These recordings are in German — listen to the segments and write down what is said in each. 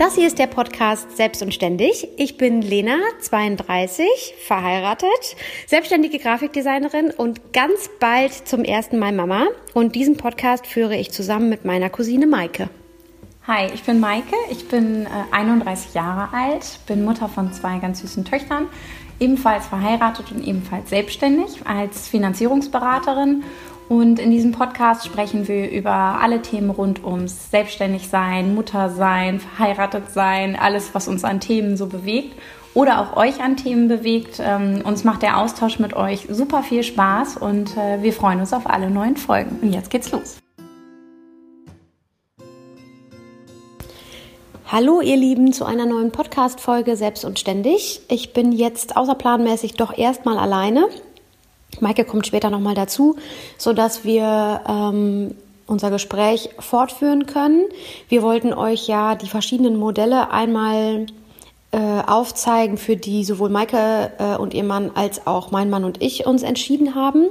Das hier ist der Podcast Selbst und Ständig. Ich bin Lena, 32, verheiratet, selbstständige Grafikdesignerin und ganz bald zum ersten Mal Mama. Und diesen Podcast führe ich zusammen mit meiner Cousine Maike. Hi, ich bin Maike, ich bin äh, 31 Jahre alt, bin Mutter von zwei ganz süßen Töchtern, ebenfalls verheiratet und ebenfalls selbstständig als Finanzierungsberaterin und in diesem Podcast sprechen wir über alle Themen rund ums Selbstständigsein, Muttersein, verheiratet sein, alles, was uns an Themen so bewegt oder auch euch an Themen bewegt. Ähm, uns macht der Austausch mit euch super viel Spaß und äh, wir freuen uns auf alle neuen Folgen. Und jetzt geht's los. Hallo ihr Lieben zu einer neuen Podcast-Folge Selbst und Ständig. Ich bin jetzt außerplanmäßig doch erstmal alleine. Maike kommt später nochmal dazu, sodass wir ähm, unser Gespräch fortführen können. Wir wollten euch ja die verschiedenen Modelle einmal äh, aufzeigen, für die sowohl Maike äh, und ihr Mann als auch mein Mann und ich uns entschieden haben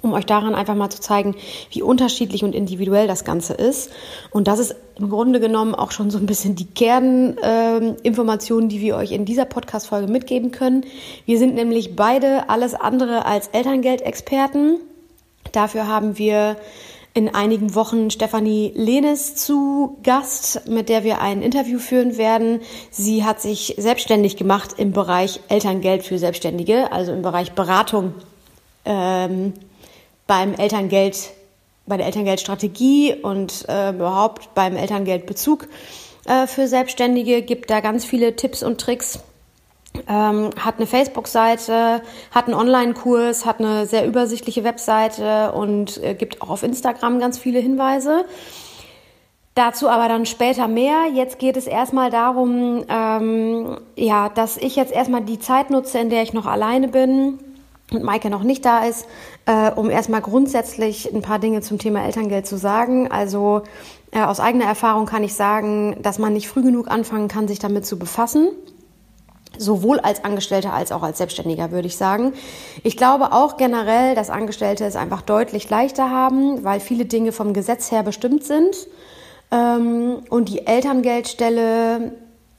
um euch daran einfach mal zu zeigen, wie unterschiedlich und individuell das Ganze ist. Und das ist im Grunde genommen auch schon so ein bisschen die Kerninformationen, äh, die wir euch in dieser Podcast-Folge mitgeben können. Wir sind nämlich beide alles andere als Elterngeldexperten. Dafür haben wir in einigen Wochen Stefanie Lehnes zu Gast, mit der wir ein Interview führen werden. Sie hat sich selbstständig gemacht im Bereich Elterngeld für Selbstständige, also im Bereich Beratung ähm, beim Elterngeld, bei der Elterngeldstrategie und äh, überhaupt beim Elterngeldbezug äh, für Selbstständige, gibt da ganz viele Tipps und Tricks. Ähm, hat eine Facebook-Seite, hat einen Online-Kurs, hat eine sehr übersichtliche Webseite und äh, gibt auch auf Instagram ganz viele Hinweise. Dazu aber dann später mehr. Jetzt geht es erstmal darum, ähm, ja, dass ich jetzt erstmal die Zeit nutze, in der ich noch alleine bin und Maike noch nicht da ist, äh, um erstmal grundsätzlich ein paar Dinge zum Thema Elterngeld zu sagen. Also äh, aus eigener Erfahrung kann ich sagen, dass man nicht früh genug anfangen kann, sich damit zu befassen. Sowohl als Angestellter als auch als Selbstständiger, würde ich sagen. Ich glaube auch generell, dass Angestellte es einfach deutlich leichter haben, weil viele Dinge vom Gesetz her bestimmt sind. Ähm, und die Elterngeldstelle,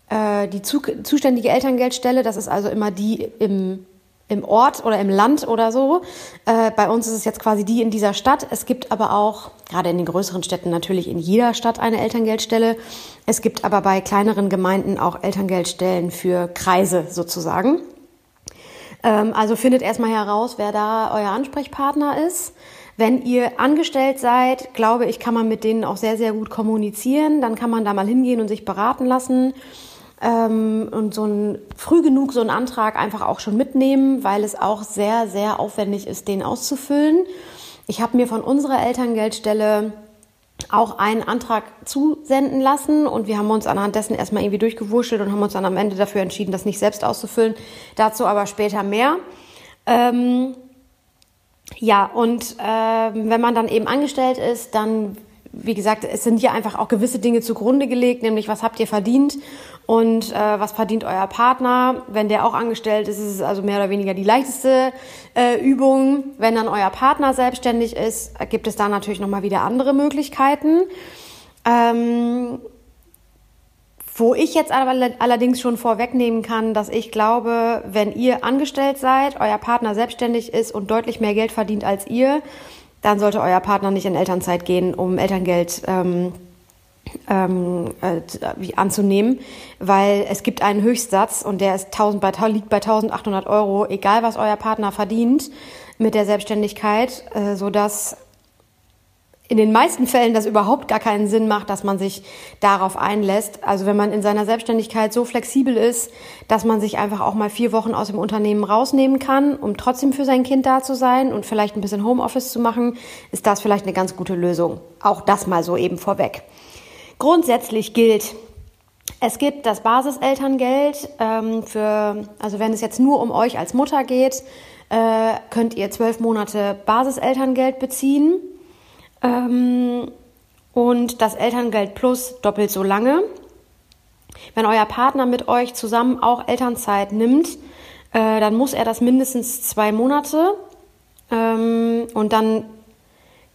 äh, die zu, zuständige Elterngeldstelle, das ist also immer die im im Ort oder im Land oder so. Äh, bei uns ist es jetzt quasi die in dieser Stadt. Es gibt aber auch, gerade in den größeren Städten natürlich in jeder Stadt eine Elterngeldstelle. Es gibt aber bei kleineren Gemeinden auch Elterngeldstellen für Kreise sozusagen. Ähm, also findet erstmal heraus, wer da euer Ansprechpartner ist. Wenn ihr angestellt seid, glaube ich, kann man mit denen auch sehr, sehr gut kommunizieren. Dann kann man da mal hingehen und sich beraten lassen ähm, und so ein früh genug so einen Antrag einfach auch schon mitnehmen, weil es auch sehr, sehr aufwendig ist, den auszufüllen. Ich habe mir von unserer Elterngeldstelle auch einen Antrag zusenden lassen und wir haben uns anhand dessen erstmal irgendwie durchgewurschtelt und haben uns dann am Ende dafür entschieden, das nicht selbst auszufüllen. Dazu aber später mehr. Ähm, ja, und äh, wenn man dann eben angestellt ist, dann wie gesagt, es sind hier einfach auch gewisse Dinge zugrunde gelegt, nämlich was habt ihr verdient und äh, was verdient euer Partner. Wenn der auch angestellt ist, ist es also mehr oder weniger die leichteste äh, Übung. Wenn dann euer Partner selbstständig ist, gibt es da natürlich nochmal wieder andere Möglichkeiten. Ähm, wo ich jetzt allerdings schon vorwegnehmen kann, dass ich glaube, wenn ihr angestellt seid, euer Partner selbstständig ist und deutlich mehr Geld verdient als ihr, dann sollte euer Partner nicht in Elternzeit gehen, um Elterngeld ähm, ähm, äh, anzunehmen, weil es gibt einen Höchstsatz und der ist 1000 bei, liegt bei 1800 Euro, egal was euer Partner verdient mit der Selbstständigkeit, äh, so dass in den meisten Fällen das überhaupt gar keinen Sinn macht, dass man sich darauf einlässt. Also wenn man in seiner Selbstständigkeit so flexibel ist, dass man sich einfach auch mal vier Wochen aus dem Unternehmen rausnehmen kann, um trotzdem für sein Kind da zu sein und vielleicht ein bisschen Homeoffice zu machen, ist das vielleicht eine ganz gute Lösung. Auch das mal so eben vorweg. Grundsätzlich gilt, es gibt das Basiselterngeld ähm, für, also wenn es jetzt nur um euch als Mutter geht, äh, könnt ihr zwölf Monate Basiselterngeld beziehen. Ähm, und das Elterngeld Plus doppelt so lange. Wenn euer Partner mit euch zusammen auch Elternzeit nimmt, äh, dann muss er das mindestens zwei Monate. Ähm, und dann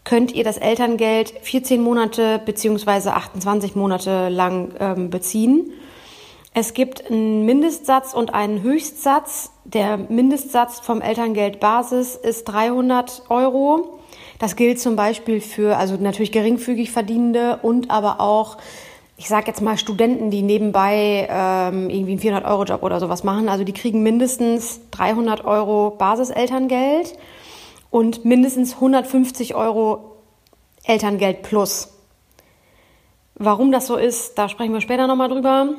könnt ihr das Elterngeld 14 Monate beziehungsweise 28 Monate lang ähm, beziehen. Es gibt einen Mindestsatz und einen Höchstsatz. Der Mindestsatz vom Elterngeldbasis ist 300 Euro. Das gilt zum Beispiel für, also natürlich geringfügig Verdienende und aber auch, ich sage jetzt mal Studenten, die nebenbei ähm, irgendwie einen 400-Euro-Job oder sowas machen. Also die kriegen mindestens 300 Euro Basiselterngeld und mindestens 150 Euro Elterngeld plus. Warum das so ist, da sprechen wir später nochmal drüber.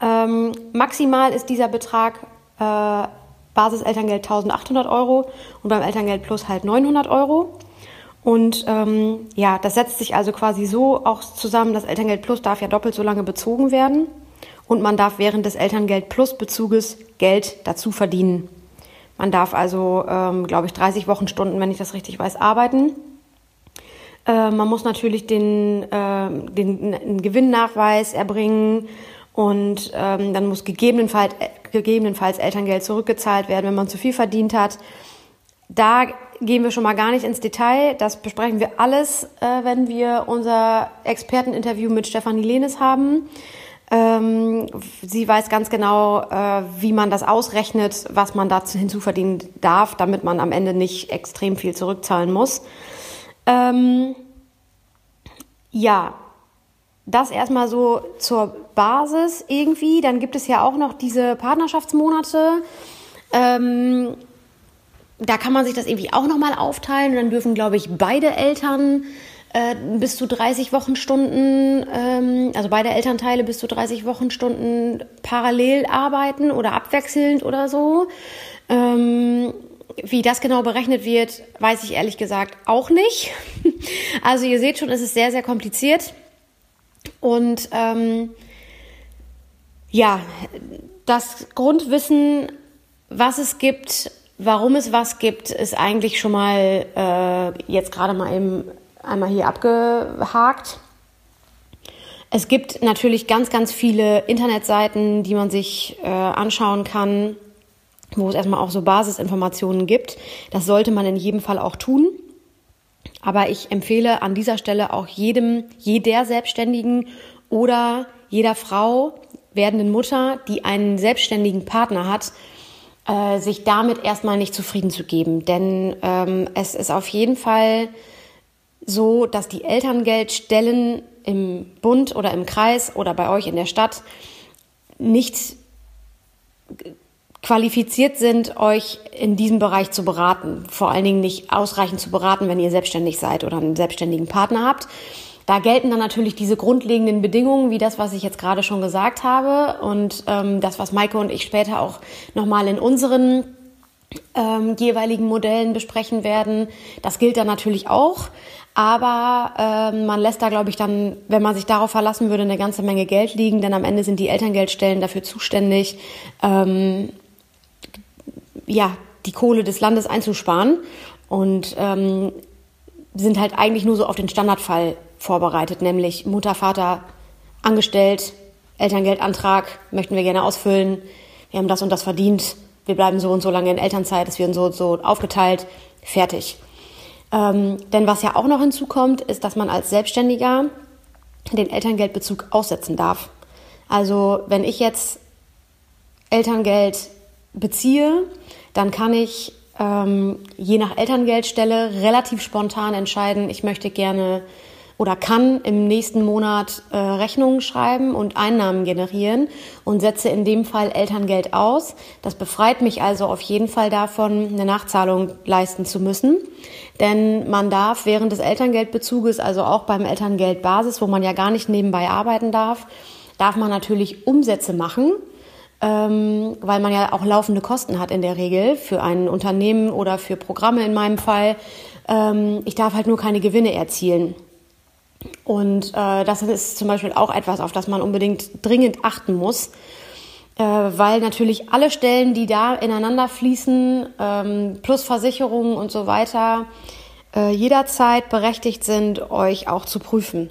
Ähm, maximal ist dieser Betrag äh, Basiselterngeld 1800 Euro und beim Elterngeld plus halt 900 Euro. Und ähm, ja, das setzt sich also quasi so auch zusammen, das Elterngeld plus darf ja doppelt so lange bezogen werden und man darf während des Elterngeld plus Bezuges Geld dazu verdienen. Man darf also, ähm, glaube ich, 30 Wochenstunden, wenn ich das richtig weiß, arbeiten. Äh, man muss natürlich den, äh, den, den Gewinnnachweis erbringen und ähm, dann muss gegebenenfalls, gegebenenfalls Elterngeld zurückgezahlt werden, wenn man zu viel verdient hat. Da gehen wir schon mal gar nicht ins Detail. Das besprechen wir alles, äh, wenn wir unser Experteninterview mit Stefanie Lehnes haben. Ähm, sie weiß ganz genau, äh, wie man das ausrechnet, was man dazu hinzuverdienen darf, damit man am Ende nicht extrem viel zurückzahlen muss. Ähm, ja, das erstmal so zur Basis irgendwie. Dann gibt es ja auch noch diese Partnerschaftsmonate. Ähm, da kann man sich das irgendwie auch nochmal aufteilen. Und dann dürfen, glaube ich, beide Eltern äh, bis zu 30 Wochenstunden, ähm, also beide Elternteile bis zu 30 Wochenstunden parallel arbeiten oder abwechselnd oder so. Ähm, wie das genau berechnet wird, weiß ich ehrlich gesagt auch nicht. Also ihr seht schon, es ist sehr, sehr kompliziert. Und ähm, ja, das Grundwissen, was es gibt, warum es was gibt, ist eigentlich schon mal äh, jetzt gerade mal eben einmal hier abgehakt. Es gibt natürlich ganz, ganz viele Internetseiten, die man sich äh, anschauen kann, wo es erstmal auch so Basisinformationen gibt. Das sollte man in jedem Fall auch tun. Aber ich empfehle an dieser Stelle auch jedem, jeder Selbstständigen oder jeder Frau, werdenden Mutter, die einen selbstständigen Partner hat, äh, sich damit erstmal nicht zufrieden zu geben. Denn ähm, es ist auf jeden Fall so, dass die Elterngeldstellen im Bund oder im Kreis oder bei euch in der Stadt nicht qualifiziert sind, euch in diesem Bereich zu beraten. Vor allen Dingen nicht ausreichend zu beraten, wenn ihr selbstständig seid oder einen selbstständigen Partner habt. Da gelten dann natürlich diese grundlegenden Bedingungen, wie das, was ich jetzt gerade schon gesagt habe und ähm, das, was Maike und ich später auch nochmal in unseren ähm, jeweiligen Modellen besprechen werden. Das gilt dann natürlich auch. Aber ähm, man lässt da, glaube ich, dann, wenn man sich darauf verlassen würde, eine ganze Menge Geld liegen, denn am Ende sind die Elterngeldstellen dafür zuständig, ähm, ja, die Kohle des Landes einzusparen und ähm, sind halt eigentlich nur so auf den Standardfall vorbereitet, nämlich Mutter, Vater angestellt, Elterngeldantrag möchten wir gerne ausfüllen, wir haben das und das verdient, wir bleiben so und so lange in Elternzeit, es wird so und so aufgeteilt, fertig. Ähm, denn was ja auch noch hinzukommt, ist, dass man als Selbstständiger den Elterngeldbezug aussetzen darf. Also wenn ich jetzt Elterngeld beziehe, dann kann ich ähm, je nach Elterngeldstelle relativ spontan entscheiden, ich möchte gerne oder kann im nächsten Monat äh, Rechnungen schreiben und Einnahmen generieren und setze in dem Fall Elterngeld aus. Das befreit mich also auf jeden Fall davon, eine Nachzahlung leisten zu müssen. Denn man darf während des Elterngeldbezuges, also auch beim Elterngeldbasis, wo man ja gar nicht nebenbei arbeiten darf, darf man natürlich Umsätze machen, ähm, weil man ja auch laufende Kosten hat in der Regel für ein Unternehmen oder für Programme in meinem Fall. Ähm, ich darf halt nur keine Gewinne erzielen. Und äh, das ist zum Beispiel auch etwas, auf das man unbedingt dringend achten muss, äh, weil natürlich alle Stellen, die da ineinander fließen, ähm, plus Versicherungen und so weiter, äh, jederzeit berechtigt sind, euch auch zu prüfen.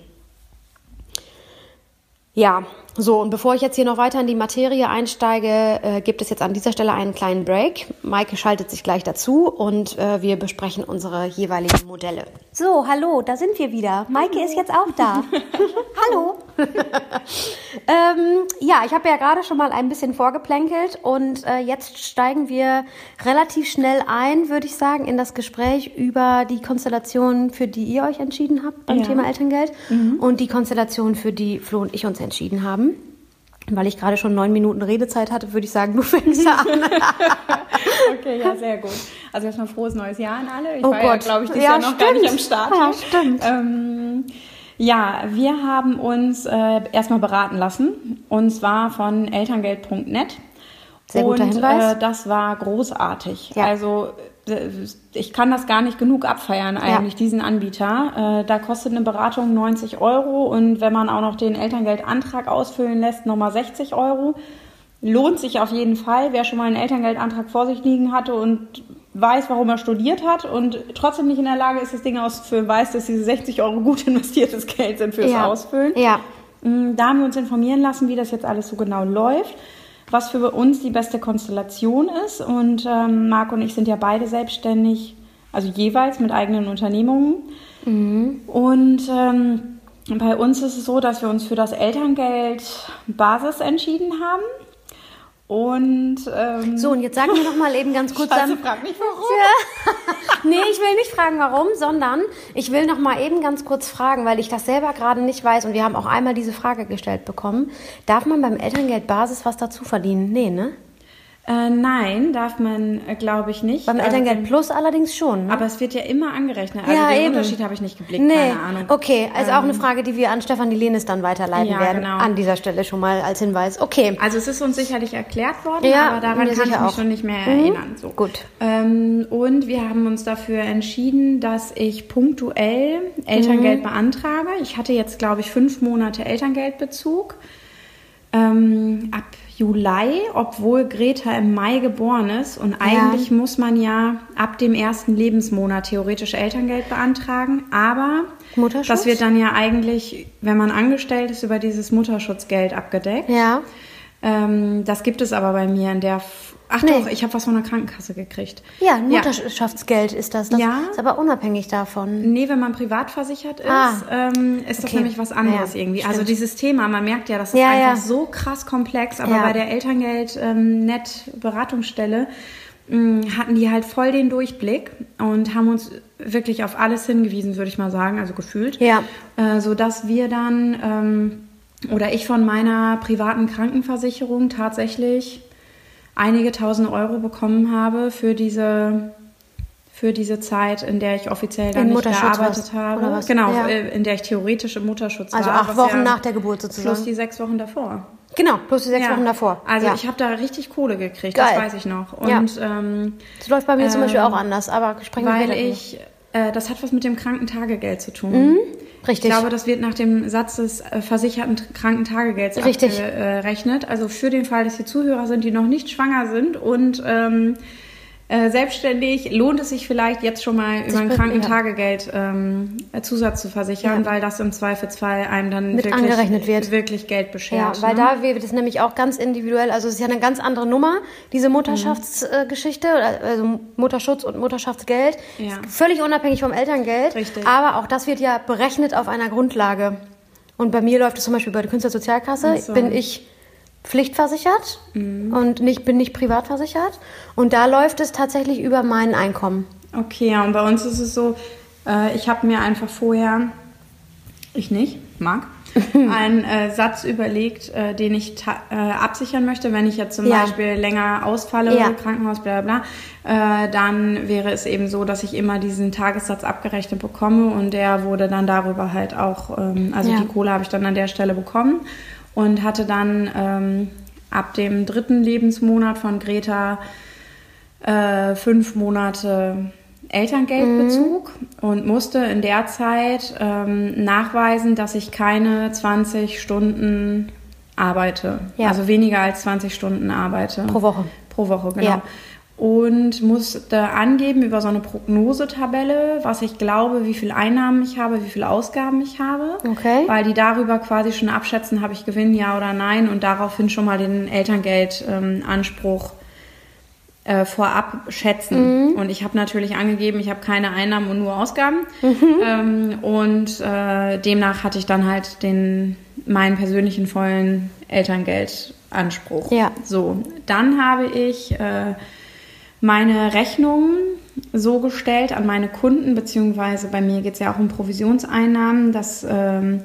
Ja, so, und bevor ich jetzt hier noch weiter in die Materie einsteige, äh, gibt es jetzt an dieser Stelle einen kleinen Break. Maike schaltet sich gleich dazu und äh, wir besprechen unsere jeweiligen Modelle. So, hallo, da sind wir wieder. Maike ist jetzt auch da. hallo. ähm, ja, ich habe ja gerade schon mal ein bisschen vorgeplänkelt und äh, jetzt steigen wir relativ schnell ein, würde ich sagen, in das Gespräch über die Konstellation, für die ihr euch entschieden habt beim Ja. Thema Elterngeld und die Konstellation, für die Flo und ich uns entschieden haben. Weil ich gerade schon neun Minuten Redezeit hatte, würde ich sagen, du fängst an. Okay, ja, sehr gut. Also erstmal frohes neues Jahr an alle. Ich Oh war ja, Gott. glaube ich, dieses Ja, Jahr noch gar stimmt. nicht am Start. Ja, stimmt. Ähm, ja, wir haben uns äh, erstmal beraten lassen und zwar von elterngeld.net. Sehr guter und, Hinweis. Äh, das war großartig. Ja. Also ich kann das gar nicht genug abfeiern eigentlich, Ja. diesen Anbieter. Äh, da kostet eine Beratung 90 Euro und wenn man auch noch den Elterngeldantrag ausfüllen lässt, nochmal 60 Euro. Lohnt sich auf jeden Fall, wer schon mal einen Elterngeldantrag vor sich liegen hatte und weiß, warum er studiert hat und trotzdem nicht in der Lage ist, das Ding auszufüllen, weiß, dass diese 60 Euro gut investiertes Geld sind fürs Ja. Ausfüllen. Ja. Mm, Da haben wir uns informieren lassen, wie das jetzt alles so genau läuft, was für uns die beste Konstellation ist. Und ähm, Marc und ich sind ja beide selbstständig, also jeweils mit eigenen Unternehmungen. Und ähm, bei uns ist es so, dass wir uns für das Elterngeld Basis entschieden haben. Und ähm, So, und jetzt sagen wir noch mal eben ganz kurz. Scheiße, am- frag nicht warum. nee, ich will nicht fragen, warum, sondern ich will noch mal eben ganz kurz fragen, weil ich das selber gerade nicht weiß und wir haben auch einmal diese Frage gestellt bekommen. Darf man beim Elterngeld Basis was dazu verdienen? Nee, ne? Äh, nein, darf man, äh, glaube ich nicht. Beim Elterngeld Plus allerdings schon. Ne? Aber es wird ja immer angerechnet. Also Ja, den eben. Unterschied habe ich nicht geblickt, Nee, keine Ahnung. Ähm, okay, also auch eine Frage, die wir an Stefanie Lehnes dann weiterleiten Ja, werden. genau. An dieser Stelle schon mal als Hinweis. Okay. Also es ist uns sicherlich erklärt worden, Ja, aber daran kann ich sicher mich auch. schon nicht mehr Mhm. erinnern. So. Gut. Ähm, und wir haben uns dafür entschieden, dass ich punktuell Elterngeld Mhm. beantrage. Ich hatte jetzt, glaube ich, fünf Monate Elterngeldbezug. Ähm, ab Juli, obwohl Greta im Mai geboren ist. Und eigentlich muss man ja ab dem ersten Lebensmonat theoretisch Elterngeld beantragen. Aber das wird dann ja eigentlich, wenn man angestellt ist, über dieses Mutterschutzgeld abgedeckt. Ja. Ähm, das gibt es aber bei mir in der. Ach Nee. doch, ich habe was von der Krankenkasse gekriegt. Ja, ein Mutterschaftsgeld ist das. Das Ja. ist aber unabhängig davon. Nee, wenn man privat versichert ist, Ah. ähm, ist das Okay. nämlich was anderes Ja, irgendwie. stimmt. Also dieses Thema, man merkt ja, das ist Ja, einfach ja. so krass komplex, aber Ja. bei der Elterngeld ähm, Net Beratungsstelle mh, hatten die halt voll den Durchblick und haben uns wirklich auf alles hingewiesen, würde ich mal sagen, also gefühlt. Ja. Äh, so dass wir dann ähm, oder ich von meiner privaten Krankenversicherung tatsächlich einige tausend Euro bekommen habe für diese für diese Zeit, in der ich offiziell dann In nicht Mutterschutz gearbeitet habe. Genau, Ja. äh, in der ich theoretisch im Mutterschutz Also war. acht was Wochen ja nach der Geburt sozusagen. Plus die sechs Wochen davor. Genau, plus die sechs Ja. Wochen davor. Also ich habe da richtig Kohle gekriegt, Geil. das weiß ich noch. Ja. Und ähm, Das läuft bei mir zum Ähm, Beispiel auch anders, aber sprechen wir weil ich, äh, das hat was mit dem Krankentagegeld zu tun. Mhm. Richtig. Ich glaube, das wird nach dem Satz des äh, versicherten Krankentagegelds Richtig. abgerechnet. Also für den Fall, dass hier Zuhörer sind, die noch nicht schwanger sind und ähm, äh, selbstständig, lohnt es sich vielleicht jetzt schon mal über ein Krankentagegeld ähm, Zusatz zu versichern, Ja. weil das im Zweifelsfall einem dann Mit wirklich, angerechnet wird. wirklich Geld beschert. Ja, weil ne? da wird es nämlich auch ganz individuell, also es ist ja eine ganz andere Nummer, diese Mutterschaftsgeschichte, also Mutterschutz und Mutterschaftsgeld. Ja. Völlig unabhängig vom Elterngeld. Richtig. Aber auch das wird ja berechnet auf einer Grundlage. Und bei mir läuft es zum Beispiel bei der Künstlersozialkasse, so. bin ich pflichtversichert und nicht, bin nicht privat versichert. Und da läuft es tatsächlich über mein Einkommen. Okay, ja, und bei uns ist es so, äh, ich habe mir einfach vorher, ich nicht, mag, einen äh, Satz überlegt, äh, den ich äh, absichern möchte, wenn ich jetzt zum Ja. Beispiel länger ausfalle, Ja. Krankenhaus, bla bla bla, äh, dann wäre es eben so, dass ich immer diesen Tagessatz abgerechnet bekomme und der wurde dann darüber halt auch, ähm, also Ja. die Kohle habe ich dann an der Stelle bekommen und hatte dann ähm, ab dem dritten Lebensmonat von Greta äh, fünf Monate Elterngeldbezug Mhm. und musste in der Zeit ähm, nachweisen, dass ich keine 20 Stunden arbeite. Ja. Also weniger als 20 Stunden arbeite. Pro Woche. Pro Woche, genau. Ja. Und musste angeben über so eine Prognosetabelle, was ich glaube, wie viele Einnahmen ich habe, wie viele Ausgaben ich habe. Okay. Weil die darüber quasi schon abschätzen, habe ich Gewinn, ja oder nein und daraufhin schon mal den Elterngeldanspruch äh, vorab schätzen. Mhm. Und ich habe natürlich angegeben, ich habe keine Einnahmen und nur Ausgaben. Mhm. Ähm, und äh, demnach hatte ich dann halt den meinen persönlichen vollen Elterngeldanspruch. Ja. So, dann habe ich äh, meine Rechnungen so gestellt an meine Kunden, beziehungsweise bei mir geht es ja auch um Provisionseinnahmen, dass ähm,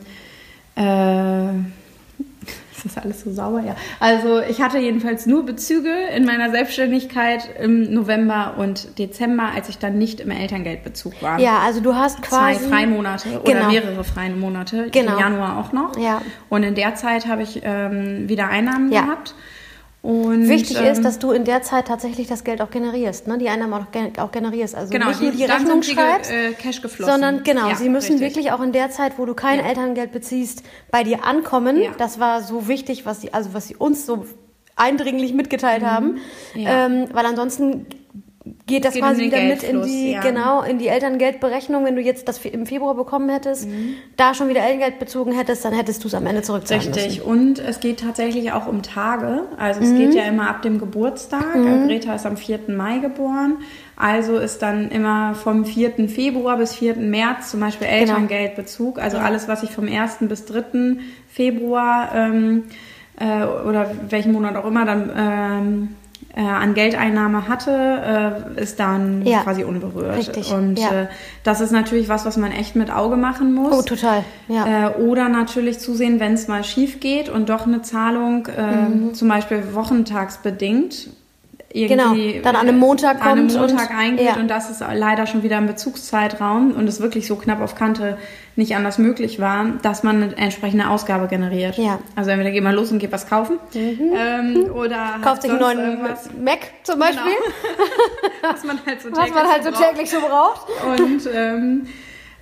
äh, ist das alles so sauber? Ja. Also ich hatte jedenfalls nur Bezüge in meiner Selbstständigkeit im November und Dezember, als ich dann nicht im Elterngeldbezug war. Ja, also du hast quasi Zwei Freimonate Genau. oder mehrere freie Monate, Genau. im Januar auch noch. Ja. Und in der Zeit habe ich ähm, wieder Einnahmen Ja. gehabt. Und, Wichtig ähm, ist, dass du in der Zeit tatsächlich das Geld auch generierst, ne? die Einnahmen auch, auch generierst. Also genau, nicht nur die Rechnung schreibst, äh, Cash geflossen. sondern genau, Ja, sie müssen richtig. wirklich auch in der Zeit, wo du kein Ja. Elterngeld beziehst, bei dir ankommen. Ja. Das war so wichtig, was sie, also was sie uns so eindringlich mitgeteilt haben, Mhm. Ja. ähm, weil ansonsten geht das Geht quasi wieder mit in die ja. genau in die Elterngeldberechnung. Wenn du jetzt das im Februar bekommen hättest, Mhm. da schon wieder Elterngeld bezogen hättest, dann hättest du es am Ende zurückzahlen müssen. Richtig. Und es geht tatsächlich auch um Tage. Also es Mhm. geht ja immer ab dem Geburtstag. Äh, Greta ist am 4. Mai geboren. Also ist dann immer vom 4. Februar bis 4. März zum Beispiel Genau. Elterngeldbezug. Also alles, was ich vom 1. bis 3. Februar ähm, äh, oder welchen Monat auch immer dann ähm, äh, an Geldeinnahme hatte, äh, ist dann Ja. quasi unberührt. Richtig, Und ja. äh, das ist natürlich was, was man echt mit Auge machen muss. Oh, total. Ja. Äh, oder natürlich zusehen, wenn es mal schief geht und doch eine Zahlung, äh, Mhm. zum Beispiel wochentagsbedingt, Genau, irgendwie dann an einem Montag an einem kommt und- Montag eingeht ja. und das ist leider schon wieder im Bezugszeitraum und es wirklich so knapp auf Kante nicht anders möglich war, dass man eine entsprechende Ausgabe generiert. Ja. Mhm. Also entweder geht man los und geht was kaufen ähm, oder hat Kauft sich einen neuen irgendwas, Mac zum Beispiel, was man halt so täglich man halt so braucht. täglich so braucht. Und ähm,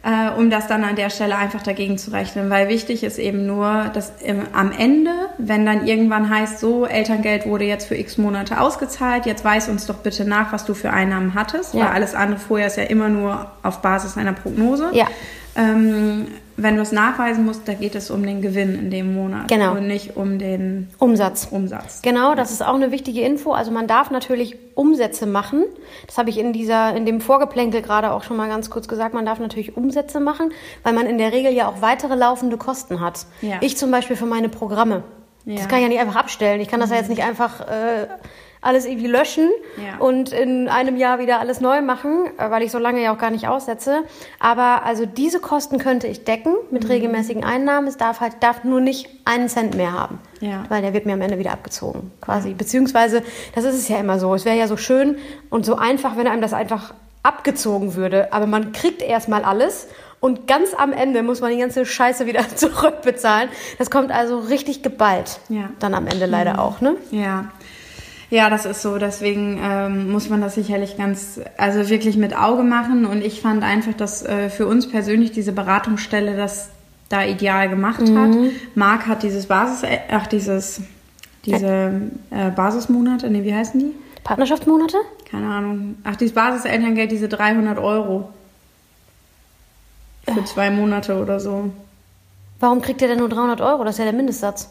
äh, um das dann an der Stelle einfach dagegen zu rechnen. Weil wichtig ist eben nur, dass im, am Ende, wenn dann irgendwann heißt, so, Elterngeld wurde jetzt für x Monate ausgezahlt, jetzt weis uns doch bitte nach, was du für Einnahmen hattest. Ja. Weil alles andere vorher ist ja immer nur auf Basis einer Prognose. Ja. Ähm, wenn du es nachweisen musst, da geht es um den Gewinn in dem Monat Genau. und nicht um den Umsatz. Umsatz. Genau, das ist auch eine wichtige Info. Also man darf natürlich Umsätze machen. Das habe ich in dieser, in dem Vorgeplänkel gerade auch schon mal ganz kurz gesagt. Man darf natürlich Umsätze machen, weil man in der Regel ja auch weitere laufende Kosten hat. Ja. Ich zum Beispiel für meine Programme. Das Ja. Mhm. kann ich ja nicht einfach abstellen. Ich kann das ja jetzt nicht einfach äh, alles irgendwie löschen Ja. und in einem Jahr wieder alles neu machen, äh, weil ich so lange ja auch gar nicht aussetze. Aber also diese Kosten könnte ich decken mit Mhm. regelmäßigen Einnahmen. Es darf halt darf nur nicht einen Cent mehr haben, Ja. weil der wird mir am Ende wieder abgezogen, quasi. Beziehungsweise das ist es ja immer so. Es wäre ja so schön und so einfach, wenn einem das einfach abgezogen würde. Aber man kriegt erstmal alles. Und ganz am Ende muss man die ganze Scheiße wieder zurückbezahlen. Das kommt also richtig geballt. Ja. Dann am Ende leider auch, ne? Ja. Ja, das ist so. Deswegen ähm, muss man das sicherlich ganz, also wirklich mit Auge machen. Und ich fand einfach, dass äh, für uns persönlich diese Beratungsstelle das da ideal gemacht hat. Marc hat dieses Basis, ach dieses, diese äh, Basismonate, nee, wie heißen die? Partnerschaftsmonate? Keine Ahnung. Ach, dieses Basiselterngeld, diese 300 Euro für zwei Monate oder so. Warum kriegt ihr denn nur 300 Euro? Das ist ja der Mindestsatz.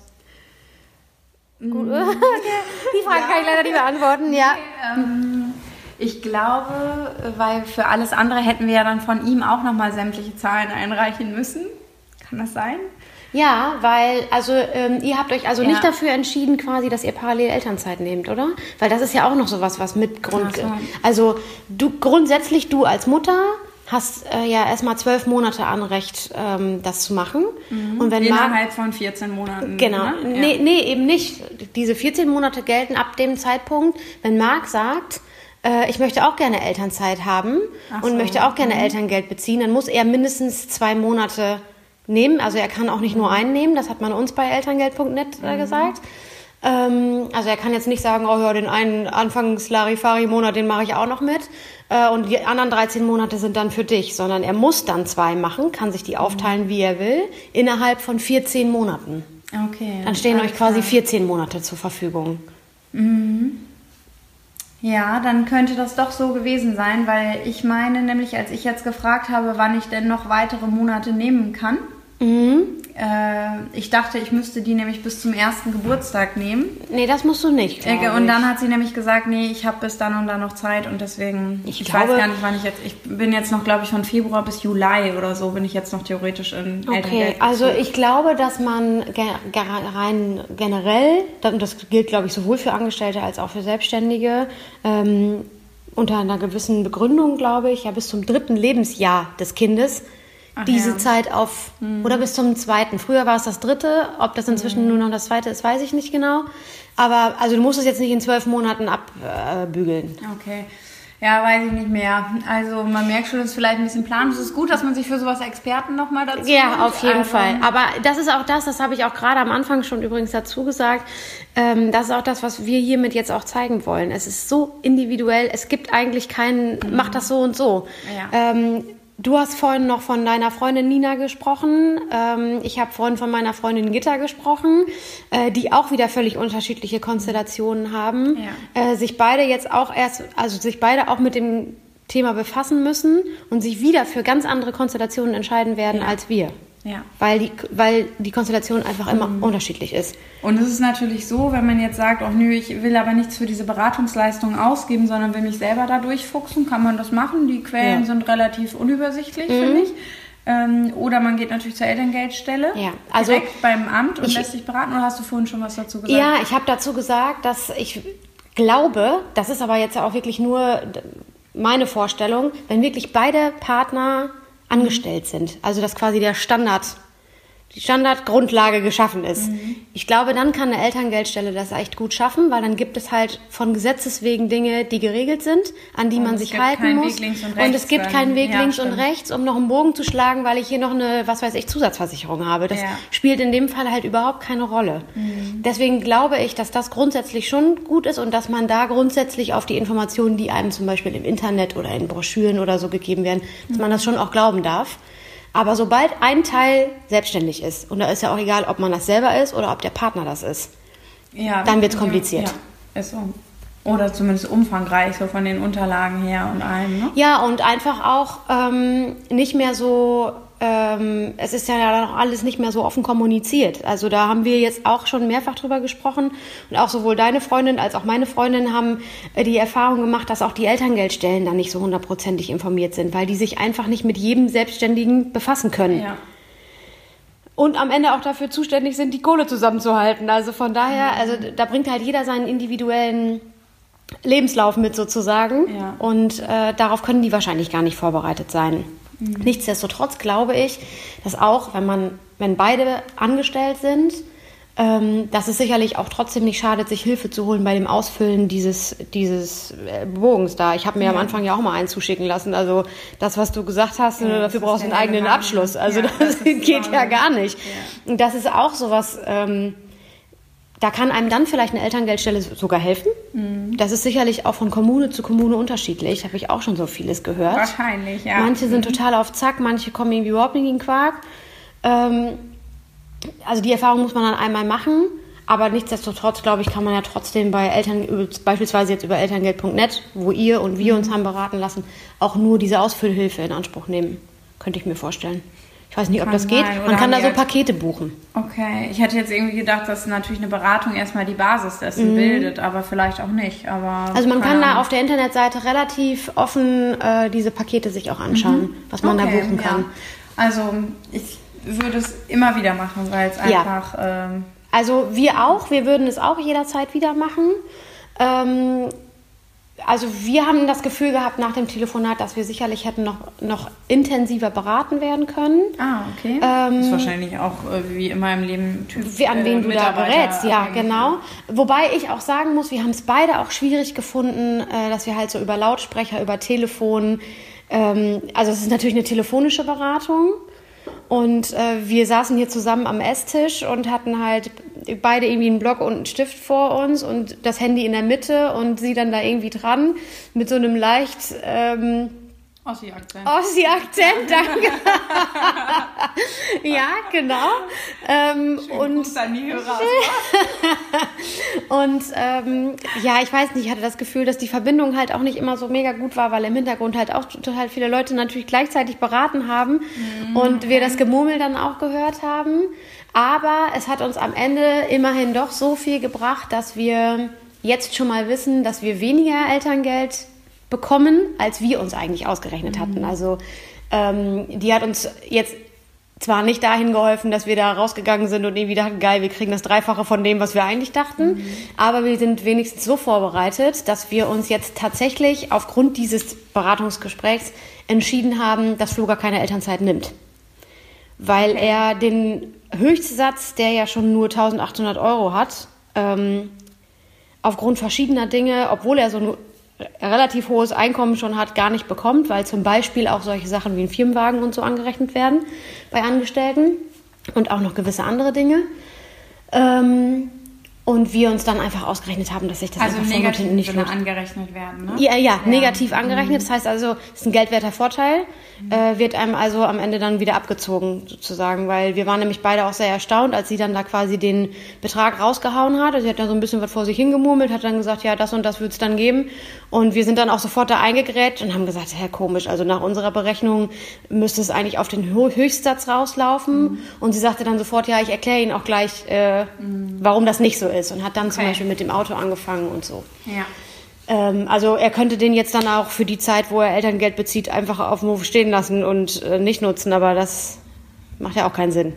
Gut. Die Frage kann ich leider nicht beantworten, ja. Ähm, ich glaube, weil für alles andere hätten wir ja dann von ihm auch nochmal sämtliche Zahlen einreichen müssen. Kann das sein? Ja, weil, also ähm, ihr habt euch also Ja. nicht dafür entschieden, quasi, dass ihr parallel Elternzeit nehmt, oder? Weil das ist ja auch noch sowas, was mit Grund. So. Also du grundsätzlich du als Mutter hast äh, ja erstmal zwölf Monate Anrecht, ähm, das zu machen. Und wenn Innerhalb von 14 Monaten. Genau. Ne? Nee, nee, eben nicht. Diese 14 Monate gelten ab dem Zeitpunkt, wenn Marc sagt, äh, ich möchte auch gerne Elternzeit haben Ach und so, möchte auch gerne Elterngeld beziehen, dann muss er mindestens zwei Monate nehmen. Also er kann auch nicht nur einen nehmen, das hat man uns bei elterngeld.net äh, gesagt. Ähm, also er kann jetzt nicht sagen, oh ja, den einen Anfangs-Larifari-Monat, den mache ich auch noch mit. Äh, und die anderen 13 Monate sind dann für dich, sondern er muss dann zwei machen, kann sich die aufteilen, wie er will, innerhalb von 14 Monaten. Okay. Dann stehen euch quasi klar. 14 Monate zur Verfügung. Ja, dann könnte das doch so gewesen sein, weil ich meine nämlich, als ich jetzt gefragt habe, wann ich denn noch weitere Monate nehmen kann, mhm. äh, ich dachte, ich müsste die nämlich bis zum ersten Geburtstag nehmen. Nee, das musst du nicht. Äh, und dann hat sie nämlich gesagt, nee, ich habe bis dann und dann noch Zeit und deswegen, ich, ich glaube, weiß gar nicht, wann ich jetzt, ich bin jetzt noch, glaube ich, von Februar bis Juli oder so, bin ich jetzt noch theoretisch in okay. Elterngeld. Also ich glaube, dass man rein generell, das gilt, glaube ich, sowohl für Angestellte als auch für Selbstständige, ähm, unter einer gewissen Begründung, glaube ich, ja bis zum dritten Lebensjahr des Kindes Ach, diese ja. Zeit auf, mhm. oder bis zum zweiten. Früher war es das dritte, ob das inzwischen mhm. nur noch das zweite ist, weiß ich nicht genau. Aber also du musst es jetzt nicht in zwölf Monaten abbügeln. Äh, okay. Ja, weiß ich nicht mehr. Also man merkt schon, es ist vielleicht ein bisschen Plan. Es ist gut, dass man sich für sowas Experten nochmal dazu Ja, nimmt. auf jeden also, Fall. Aber das ist auch das, das habe ich auch gerade am Anfang schon übrigens dazu gesagt. Ähm, das ist auch das, was wir hiermit jetzt auch zeigen wollen. Es ist so individuell. Es gibt eigentlich keinen, mhm. mach das so und so. Ja. Ähm, Du hast vorhin noch von deiner Freundin Nina gesprochen. Ähm, ich habe vorhin von meiner Freundin Gitta gesprochen, äh, die auch wieder völlig unterschiedliche Konstellationen haben. Ja. Äh, sich beide jetzt auch erst, also sich beide auch mit dem Thema befassen müssen und sich wieder für ganz andere Konstellationen entscheiden werden ja. als wir. Ja. Weil die, weil die Konstellation einfach immer mhm. unterschiedlich ist. Und es ist natürlich so, wenn man jetzt sagt, oh nö, ich will aber nichts für diese Beratungsleistung ausgeben, sondern will mich selber da durchfuchsen, kann man das machen. Die Quellen ja. sind relativ unübersichtlich, mhm. finde ich. Ähm, oder man geht natürlich zur Elterngeldstelle ja, also direkt beim Amt und ich, lässt sich beraten. Oder hast du vorhin schon was dazu gesagt? Ja, ich habe dazu gesagt, dass ich glaube, das ist aber jetzt auch wirklich nur meine Vorstellung, wenn wirklich beide Partner angestellt sind. Also dass quasi der Standard die Standardgrundlage geschaffen ist. Mhm. Ich glaube, dann kann eine Elterngeldstelle das echt gut schaffen, weil dann gibt es halt von Gesetzes wegen Dinge, die geregelt sind, an die und man sich halten muss. und, und es gibt keinen Weg ja, links stimmt. und rechts, um noch einen Bogen zu schlagen, weil ich hier noch eine, was weiß ich, Zusatzversicherung habe. Das ja. spielt in dem Fall halt überhaupt keine Rolle. Mhm. Deswegen glaube ich, dass das grundsätzlich schon gut ist und dass man da grundsätzlich auf die Informationen, die einem zum Beispiel im Internet oder in Broschüren oder so gegeben werden, dass man das schon auch glauben darf. Aber sobald ein Teil selbstständig ist, und da ist ja auch egal, ob man das selber ist oder ob der Partner das ist, ja, dann wird es kompliziert. Ja, ist so. Oder zumindest umfangreich, so von den Unterlagen her und allem. Ne? Ja, und einfach auch ähm, nicht mehr so ähm, es ist ja noch alles nicht mehr so offen kommuniziert. Also da haben wir jetzt auch schon mehrfach drüber gesprochen und auch sowohl deine Freundin als auch meine Freundin haben äh, die Erfahrung gemacht, dass auch die Elterngeldstellen da nicht so hundertprozentig informiert sind, weil die sich einfach nicht mit jedem Selbstständigen befassen können. Ja. Und am Ende auch dafür zuständig sind, die Kohle zusammenzuhalten. Also von daher, also da bringt halt jeder seinen individuellen Lebenslauf mit sozusagen. Ja. Und äh, darauf können die wahrscheinlich gar nicht vorbereitet sein. Mhm. Nichtsdestotrotz glaube ich, dass auch, wenn man, wenn beide angestellt sind, ähm, dass es sicherlich auch trotzdem nicht schadet, sich Hilfe zu holen bei dem Ausfüllen dieses, dieses äh, Bogens da. Ich habe mir ja. am Anfang ja auch mal einen zuschicken lassen. Also das, was du gesagt hast, ja, dafür brauchst du einen eigenen Abschluss. Also ja, das, das geht ja gar nicht. Und das ist auch sowas, ähm, da kann einem dann vielleicht eine Elterngeldstelle sogar helfen. Mhm. Das ist sicherlich auch von Kommune zu Kommune unterschiedlich. Habe ich auch schon so vieles gehört. Wahrscheinlich, ja. Manche sind mhm. total auf Zack, manche kommen irgendwie überhaupt nicht in den Quark. Ähm, also die Erfahrung muss man dann einmal machen. Aber nichtsdestotrotz, glaube ich, kann man ja trotzdem bei Eltern, beispielsweise jetzt über elterngeld.net, wo ihr und wir mhm. uns haben beraten lassen, auch nur diese Ausfüllhilfe in Anspruch nehmen. Könnte ich mir vorstellen. Ich weiß nicht, ob das sein. geht. Man kann da so Pakete buchen. Okay, ich hätte jetzt irgendwie gedacht, dass natürlich eine Beratung erstmal die Basis dessen mhm. bildet, aber vielleicht auch nicht. Aber also man kann da auf der Internetseite relativ offen äh, diese Pakete sich auch anschauen, mhm. was man okay, da buchen kann. Ja. Also ich würde es immer wieder machen, weil es einfach. Ja. Ähm also wir auch, wir würden es auch jederzeit wieder machen. Ähm, also wir haben das Gefühl gehabt nach dem Telefonat, dass wir sicherlich hätten noch, noch intensiver beraten werden können. Ah, okay. Ähm, das ist wahrscheinlich auch äh, wie immer im Leben typ, wie, An wen äh, du da berätst, ja, genau. Wobei ich auch sagen muss, wir haben es beide auch schwierig gefunden, äh, dass wir halt so über Lautsprecher, über Telefon, ähm, also es ist natürlich eine telefonische Beratung. Und äh, wir saßen hier zusammen am Esstisch und hatten halt beide irgendwie einen Block und einen Stift vor uns und das Handy in der Mitte und sie dann da irgendwie dran mit so einem leicht ähm, Ossi-Akzent. Ossi-Akzent, danke. ja, genau. Ähm, und und ähm, ja, ich weiß nicht, ich hatte das Gefühl, dass die Verbindung halt auch nicht immer so mega gut war, weil im Hintergrund halt auch total viele Leute natürlich gleichzeitig beraten haben mhm. und wir das Gemurmel dann auch gehört haben. Aber es hat uns am Ende immerhin doch so viel gebracht, dass wir jetzt schon mal wissen, dass wir weniger Elterngeld bekommen, als wir uns eigentlich ausgerechnet hatten. Mhm. Also ähm, die hat uns jetzt zwar nicht dahin geholfen, dass wir da rausgegangen sind und irgendwie dachten, geil, wir kriegen das Dreifache von dem, was wir eigentlich dachten, mhm. aber wir sind wenigstens so vorbereitet, dass wir uns jetzt tatsächlich aufgrund dieses Beratungsgesprächs entschieden haben, dass Flo gar keine Elternzeit nimmt. Weil er den Höchstsatz, der ja schon nur 1800 Euro hat, ähm, aufgrund verschiedener Dinge, obwohl er so ein relativ hohes Einkommen schon hat, gar nicht bekommt, weil zum Beispiel auch solche Sachen wie ein Firmenwagen und so angerechnet werden bei Angestellten und auch noch gewisse andere Dinge. Ähm, und wir uns dann einfach ausgerechnet haben, dass sich das also einfach negativ nicht lohnt. angerechnet werden, ne? Ja, ja, ja. negativ angerechnet. Das heißt also, es ist ein geldwerter Vorteil, mhm. äh, wird einem also am Ende dann wieder abgezogen sozusagen, weil wir waren nämlich beide auch sehr erstaunt, als sie dann da quasi den Betrag rausgehauen hat. Also sie hat dann so ein bisschen was vor sich hingemurmelt, hat dann gesagt, ja, das und das wird es dann geben. Und wir sind dann auch sofort da eingegrätscht und haben gesagt, ja, komisch, also nach unserer Berechnung müsste es eigentlich auf den Höchstsatz rauslaufen. Mhm. Und sie sagte dann sofort, ja, ich erkläre Ihnen auch gleich, äh, mhm. warum das nicht so ist. Und hat dann okay. zum Beispiel mit dem Auto angefangen und so. Ja. Ähm, also er könnte den jetzt dann auch für die Zeit, wo er Elterngeld bezieht, einfach auf dem Hof stehen lassen und äh, nicht nutzen. Aber das macht ja auch keinen Sinn.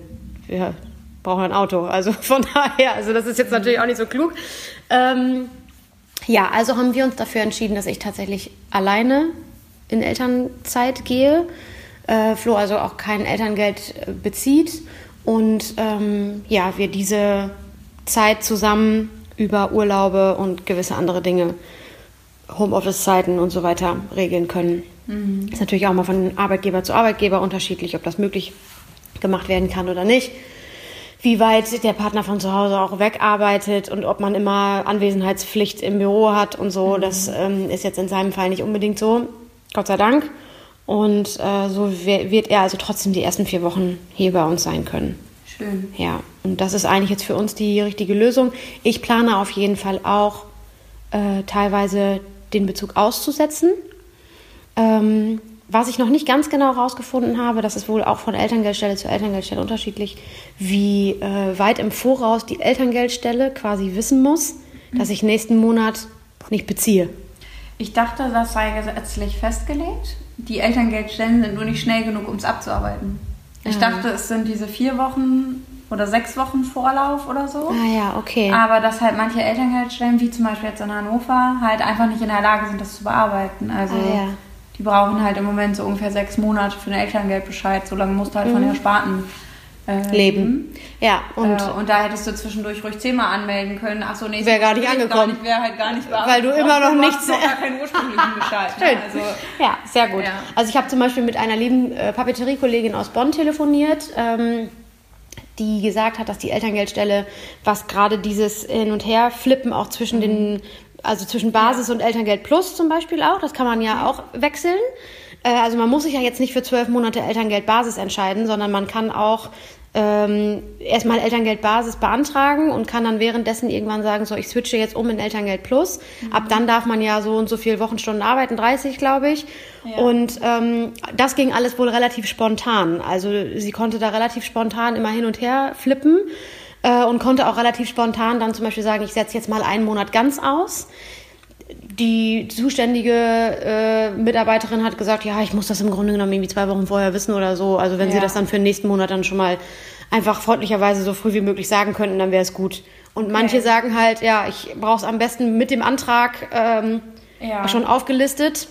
Wir brauchen ein Auto. Also von daher, also das ist jetzt natürlich auch nicht so klug. Ähm, ja, also haben wir uns dafür entschieden, dass ich tatsächlich alleine in Elternzeit gehe. Äh, Flo also auch kein Elterngeld äh, bezieht. Und ähm, ja, wir diese Zeit zusammen über Urlaube und gewisse andere Dinge, Homeoffice-Zeiten und so weiter regeln können. Mhm. Ist natürlich auch mal von Arbeitgeber zu Arbeitgeber unterschiedlich, ob das möglich gemacht werden kann oder nicht. Wie weit der Partner von zu Hause auch wegarbeitet und ob man immer Anwesenheitspflicht im Büro hat und so, mhm. das ähm, ist jetzt in seinem Fall nicht unbedingt so. Gott sei Dank. Und äh, so wird er also trotzdem die ersten vier Wochen hier bei uns sein können. Schön. Ja, und das ist eigentlich jetzt für uns die richtige Lösung. Ich plane auf jeden Fall auch äh, teilweise den Bezug auszusetzen. Ähm, was ich noch nicht ganz genau herausgefunden habe, das ist wohl auch von Elterngeldstelle zu Elterngeldstelle unterschiedlich, wie äh, weit im Voraus die Elterngeldstelle quasi wissen muss, mhm. dass ich nächsten Monat nicht beziehe. Ich dachte, das sei gesetzlich festgelegt. Die Elterngeldstellen sind nur nicht schnell genug, um es abzuarbeiten. Ich ja. dachte, es sind diese vier Wochen oder sechs Wochen Vorlauf oder so. Ah ja, okay. Aber dass halt manche Elterngeldstellen, wie zum Beispiel jetzt in Hannover, halt einfach nicht in der Lage sind, das zu bearbeiten. Also ah, ja. die brauchen halt im Moment so ungefähr sechs Monate für den Elterngeldbescheid. So lange musst du halt mhm. von der Sparten äh, leben. Ja, und, äh, und da hättest du zwischendurch ruhig zehnmal anmelden können. Ach so, nee, wäre gar nicht angekommen. Wäre halt gar nicht Weil du immer noch nichts. Noch gar keinen ursprünglichen Bescheid. Ne? Schön. Also, ja, sehr gut. Ja. Also ich habe zum Beispiel mit einer lieben äh, Papeterie-Kollegin aus Bonn telefoniert. Ähm, die gesagt hat, dass die Elterngeldstelle, was gerade dieses Hin- und Her-Flippen auch zwischen den, also zwischen Basis und Elterngeld Plus zum Beispiel auch, das kann man ja auch wechseln. Äh, also man muss sich ja jetzt nicht für zwölf Monate Elterngeld Basis entscheiden, sondern man kann auch ähm, erstmal Elterngeldbasis beantragen und kann dann währenddessen irgendwann sagen, so ich switche jetzt um in Elterngeld Plus. Mhm. Ab dann darf man ja so und so viele Wochenstunden arbeiten, 30 glaube ich. Ja. Und ähm, das ging alles wohl relativ spontan. Also sie konnte da relativ spontan immer hin und her flippen äh, und konnte auch relativ spontan dann zum Beispiel sagen, ich setze jetzt mal einen Monat ganz aus die zuständige äh, Mitarbeiterin hat gesagt, ja, ich muss das im Grunde genommen irgendwie zwei Wochen vorher wissen oder so. Also wenn ja. sie das dann für den nächsten Monat dann schon mal einfach freundlicherweise so früh wie möglich sagen könnten, dann wäre es gut. Und okay. manche sagen halt, ja, ich brauche es am besten mit dem Antrag ähm, ja. schon aufgelistet,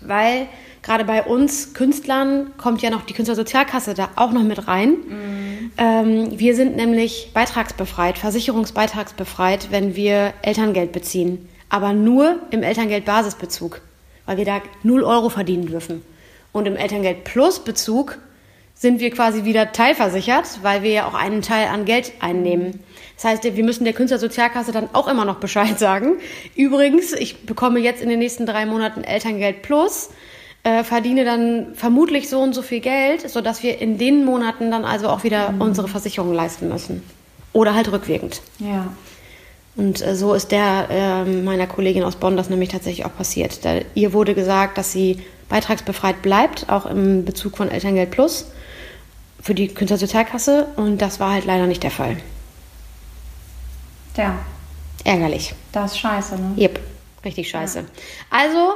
weil gerade bei uns Künstlern kommt ja noch die Künstlersozialkasse da auch noch mit rein. Mhm. Ähm, wir sind nämlich beitragsbefreit, versicherungsbeitragsbefreit, wenn wir Elterngeld beziehen aber nur im Elterngeldbasisbezug, weil wir da 0 Euro verdienen dürfen. Und im Elterngeld Plus Bezug sind wir quasi wieder teilversichert, weil wir ja auch einen Teil an Geld einnehmen. Das heißt, wir müssen der Künstlersozialkasse dann auch immer noch Bescheid sagen. Übrigens, ich bekomme jetzt in den nächsten drei Monaten Elterngeld Plus. äh, verdiene dann vermutlich so und so viel Geld, sodass wir in den Monaten dann also auch wieder mhm. unsere Versicherung leisten müssen. Oder halt rückwirkend. Ja. Und äh, so ist der äh, meiner Kollegin aus Bonn das nämlich tatsächlich auch passiert. Da, ihr wurde gesagt, dass sie beitragsbefreit bleibt, auch im Bezug von Elterngeld Plus für die Künstlersozialkasse. Und das war halt leider nicht der Fall. Ja. Ärgerlich. Das ist scheiße, ne? Yep, richtig scheiße. Ja. Also,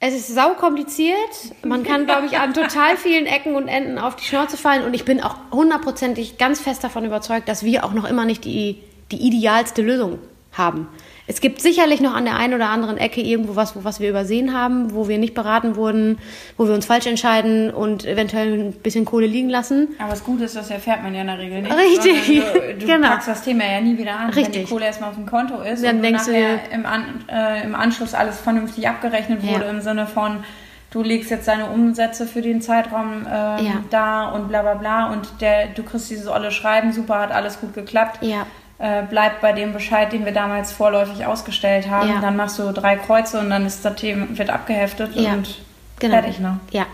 es ist sau kompliziert. Man kann, glaube ich, an total vielen Ecken und Enden auf die Schnauze fallen. Und ich bin auch hundertprozentig ganz fest davon überzeugt, dass wir auch noch immer nicht die die idealste Lösung haben. Es gibt sicherlich noch an der einen oder anderen Ecke irgendwo was, was wir übersehen haben, wo wir nicht beraten wurden, wo wir uns falsch entscheiden und eventuell ein bisschen Kohle liegen lassen. Aber das Gute ist, das erfährt man ja in der Regel nicht. Richtig. Du, du genau. packst das Thema ja nie wieder an, Richtig. wenn die Kohle erstmal auf dem Konto ist Dann und denkst nachher du, im, an, äh, im Anschluss alles vernünftig abgerechnet wurde ja. im Sinne von, du legst jetzt deine Umsätze für den Zeitraum ähm, ja. da und bla bla bla und der, du kriegst dieses olle Schreiben, super, hat alles gut geklappt. Ja äh, bleibt bei dem Bescheid, den wir damals vorläufig ausgestellt haben. Ja. Dann machst du drei Kreuze und dann ist das Thema wird abgeheftet ja. und genau. fertig. Ne? Ja.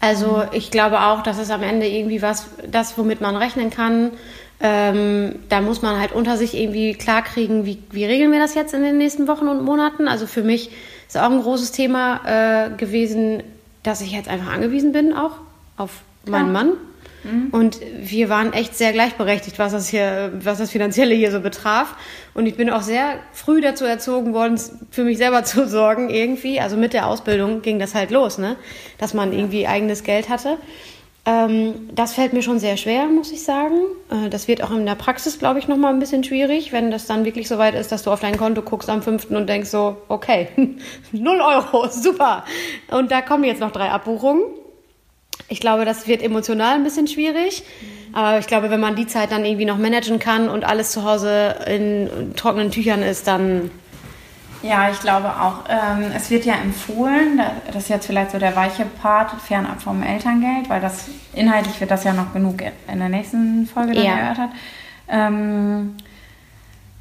Also ich glaube auch, dass es am Ende irgendwie was, das, womit man rechnen kann, ähm, da muss man halt unter sich irgendwie klarkriegen, wie, wie regeln wir das jetzt in den nächsten Wochen und Monaten. Also für mich ist auch ein großes Thema äh, gewesen, dass ich jetzt einfach angewiesen bin auch auf meinen Mann. Mhm. Und wir waren echt sehr gleichberechtigt, was das hier, was das Finanzielle hier so betraf. Und ich bin auch sehr früh dazu erzogen worden, für mich selber zu sorgen irgendwie. Also mit der Ausbildung ging das halt los, ne? Dass man irgendwie eigenes Geld hatte. Ähm, das fällt mir schon sehr schwer, muss ich sagen. Äh, das wird auch in der Praxis, glaube ich, nochmal ein bisschen schwierig, wenn das dann wirklich so weit ist, dass du auf dein Konto guckst am 5. und denkst so, okay, 0 Euro, super. Und da kommen jetzt noch drei Abbuchungen. Ich glaube, das wird emotional ein bisschen schwierig. Aber ich glaube, wenn man die Zeit dann irgendwie noch managen kann und alles zu Hause in trockenen Tüchern ist, dann. Ja, ich glaube auch. Ähm, es wird ja empfohlen, das ist jetzt vielleicht so der weiche Part, fernab vom Elterngeld, weil das inhaltlich wird das ja noch genug in der nächsten Folge dann ja. erörtert.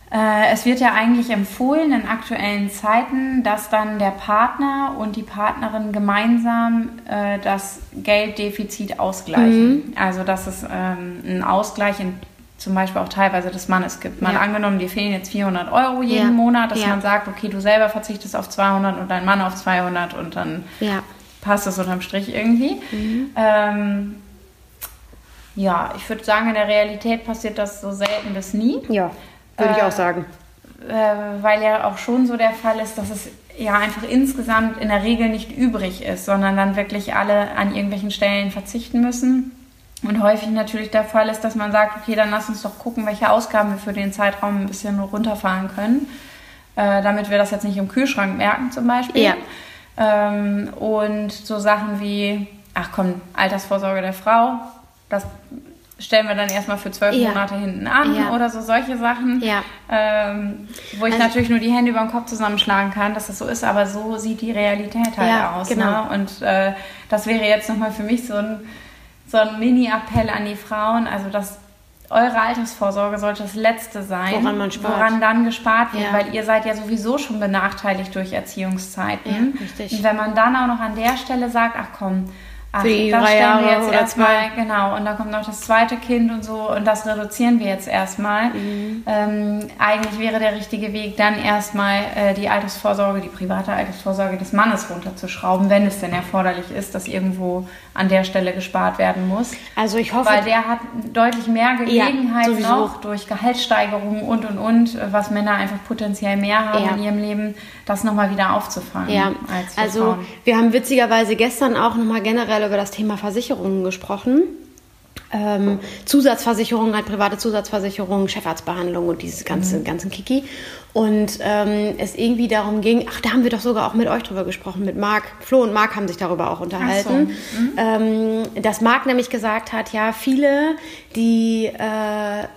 Äh, es wird ja eigentlich empfohlen in aktuellen Zeiten, dass dann der Partner und die Partnerin gemeinsam äh, das Gelddefizit ausgleichen. Mhm. Also dass es ähm, einen Ausgleich in zum Beispiel auch teilweise des Mannes gibt. Mal ja. angenommen, dir fehlen jetzt 400 Euro jeden ja. Monat, dass ja. man sagt, okay, du selber verzichtest auf 200 und dein Mann auf 200 und dann passt das unterm Strich irgendwie. Mhm. Ähm, ja, ich würde sagen, in der Realität passiert das so selten bis nie. Ja. Würde ich auch äh, sagen. Äh, weil ja auch schon so der Fall ist, dass es ja einfach insgesamt in der Regel nicht übrig ist, sondern dann wirklich alle an irgendwelchen Stellen verzichten müssen. Und häufig natürlich der Fall ist, dass man sagt, okay, dann lass uns doch gucken, welche Ausgaben wir für den Zeitraum ein bisschen runterfahren können, äh, damit wir das jetzt nicht im Kühlschrank merken zum Beispiel. Ja. Ähm, und so Sachen wie, ach komm, Altersvorsorge der Frau, das stellen wir dann erstmal für zwölf ja. Monate hinten an ja. oder so solche Sachen, ja. ähm, wo ich also, natürlich nur die Hände über den Kopf zusammenschlagen kann, dass das so ist, aber so sieht die Realität halt aus. Genau. Ne? Und äh, das wäre jetzt nochmal für mich so ein, so ein Mini-Appell an die Frauen, also dass eure Altersvorsorge sollte das Letzte sein, woran, man spart. woran dann gespart wird, weil ihr seid ja sowieso schon benachteiligt durch Erziehungszeiten. richtig. Und wenn man dann auch noch an der Stelle sagt, ach komm, Ach, für die drei Jahre wir jetzt oder erstmal, zwei. Genau, und dann kommt noch das zweite Kind und so und das reduzieren wir jetzt erstmal. Mhm. Ähm, eigentlich wäre der richtige Weg, dann erstmal äh, die Altersvorsorge, die private Altersvorsorge des Mannes runterzuschrauben, wenn es denn erforderlich ist, dass irgendwo an der Stelle gespart werden muss. Also ich hoffe... Weil der hat deutlich mehr Gelegenheit ja, noch durch Gehaltssteigerungen und und und, was Männer einfach potenziell mehr haben ja. in ihrem Leben, das nochmal wieder aufzufangen. Ja, also Frauen. wir haben witzigerweise gestern auch nochmal generell über das Thema Versicherungen gesprochen. Ähm, Zusatzversicherungen, halt private Zusatzversicherungen, Chefarztbehandlung und dieses ganze, mhm. ganzen Kiki. Und ähm, es irgendwie darum ging, ach, da haben wir doch sogar auch mit euch drüber gesprochen, mit Marc. Flo und Marc haben sich darüber auch unterhalten. So. Mhm. Ähm, dass Marc nämlich gesagt hat, ja, viele, die äh,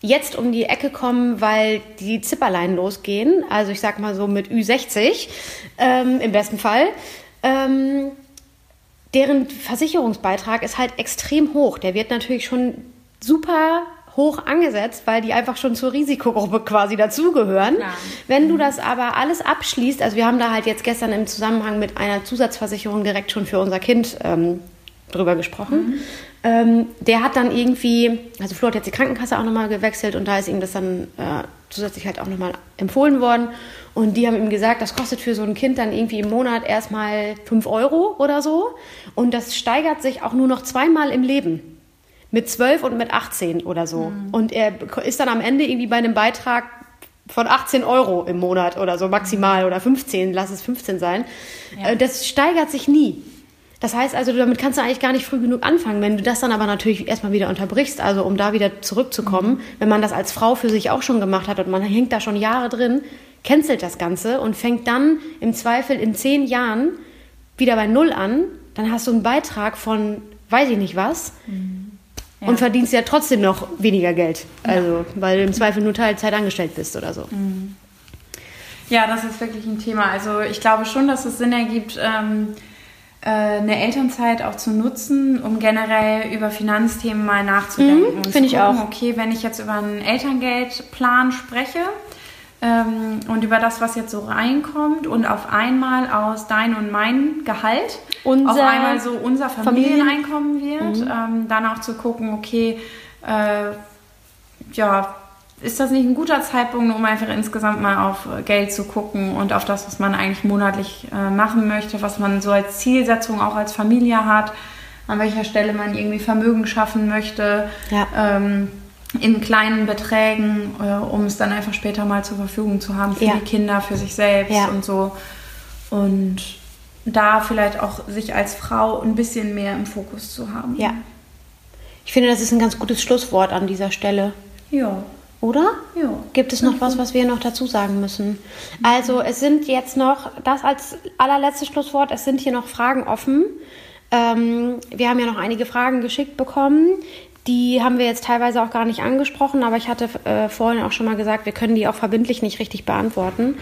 jetzt um die Ecke kommen, weil die Zipperlein losgehen, also ich sag mal so mit Ü60 ähm, im besten Fall, ähm, deren Versicherungsbeitrag ist halt extrem hoch. Der wird natürlich schon super hoch angesetzt, weil die einfach schon zur Risikogruppe quasi dazugehören. Wenn du das aber alles abschließt, also wir haben da halt jetzt gestern im Zusammenhang mit einer Zusatzversicherung direkt schon für unser Kind ähm, drüber gesprochen. Mhm. Ähm, der hat dann irgendwie, also Flo hat jetzt die Krankenkasse auch nochmal gewechselt und da ist ihm das dann äh, zusätzlich halt auch nochmal empfohlen worden. Und die haben ihm gesagt, das kostet für so ein Kind dann irgendwie im Monat erstmal 5 Euro oder so. Und das steigert sich auch nur noch zweimal im Leben. Mit 12 und mit 18 oder so. Mhm. Und er ist dann am Ende irgendwie bei einem Beitrag von 18 Euro im Monat oder so maximal oder 15, lass es 15 sein. Ja. Äh, das steigert sich nie. Das heißt also, damit kannst du eigentlich gar nicht früh genug anfangen. Wenn du das dann aber natürlich erstmal wieder unterbrichst, also um da wieder zurückzukommen, mhm. wenn man das als Frau für sich auch schon gemacht hat und man hängt da schon Jahre drin, cancelt das Ganze und fängt dann im Zweifel in zehn Jahren wieder bei Null an, dann hast du einen Beitrag von weiß ich nicht was. Mhm. Ja. Und verdienst ja trotzdem noch weniger Geld. Also, ja. weil du im Zweifel nur Teilzeit angestellt bist oder so. Mhm. Ja, das ist wirklich ein Thema. Also ich glaube schon, dass es Sinn ergibt, ähm, äh, eine Elternzeit auch zu nutzen, um generell über Finanzthemen mal nachzudenken. Mhm, Finde ich auch. Okay, wenn ich jetzt über einen Elterngeldplan spreche ähm, und über das, was jetzt so reinkommt und auf einmal aus dein und mein Gehalt unser auf einmal so unser Familieneinkommen wird, mhm. ähm, dann auch zu gucken, okay, äh, ja, ist das nicht ein guter Zeitpunkt, um einfach insgesamt mal auf Geld zu gucken und auf das, was man eigentlich monatlich äh, machen möchte, was man so als Zielsetzung auch als Familie hat, an welcher Stelle man irgendwie Vermögen schaffen möchte, ja. ähm, in kleinen Beträgen, äh, um es dann einfach später mal zur Verfügung zu haben für ja. die Kinder, für sich selbst ja. und so. Und da vielleicht auch sich als Frau ein bisschen mehr im Fokus zu haben. Ja. Ich finde, das ist ein ganz gutes Schlusswort an dieser Stelle. Ja. Oder? Ja. Gibt es noch was, was wir noch dazu sagen müssen? Also es sind jetzt noch, das als allerletztes Schlusswort, es sind hier noch Fragen offen. Ähm, wir haben ja noch einige Fragen geschickt bekommen. Die haben wir jetzt teilweise auch gar nicht angesprochen, aber ich hatte äh, vorhin auch schon mal gesagt, wir können die auch verbindlich nicht richtig beantworten,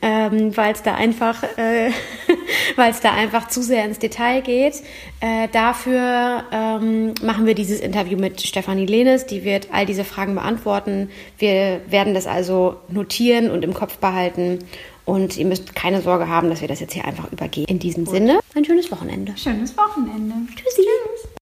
ähm, weil es da einfach, äh, weil es da einfach zu sehr ins Detail geht. Äh, dafür ähm, machen wir dieses Interview mit Stefanie Lehnes, die wird all diese Fragen beantworten. Wir werden das also notieren und im Kopf behalten. Und ihr müsst keine Sorge haben, dass wir das jetzt hier einfach übergehen. In diesem Gut. Sinne, ein schönes Wochenende. Schönes Wochenende. Tschüssi. Tschüss.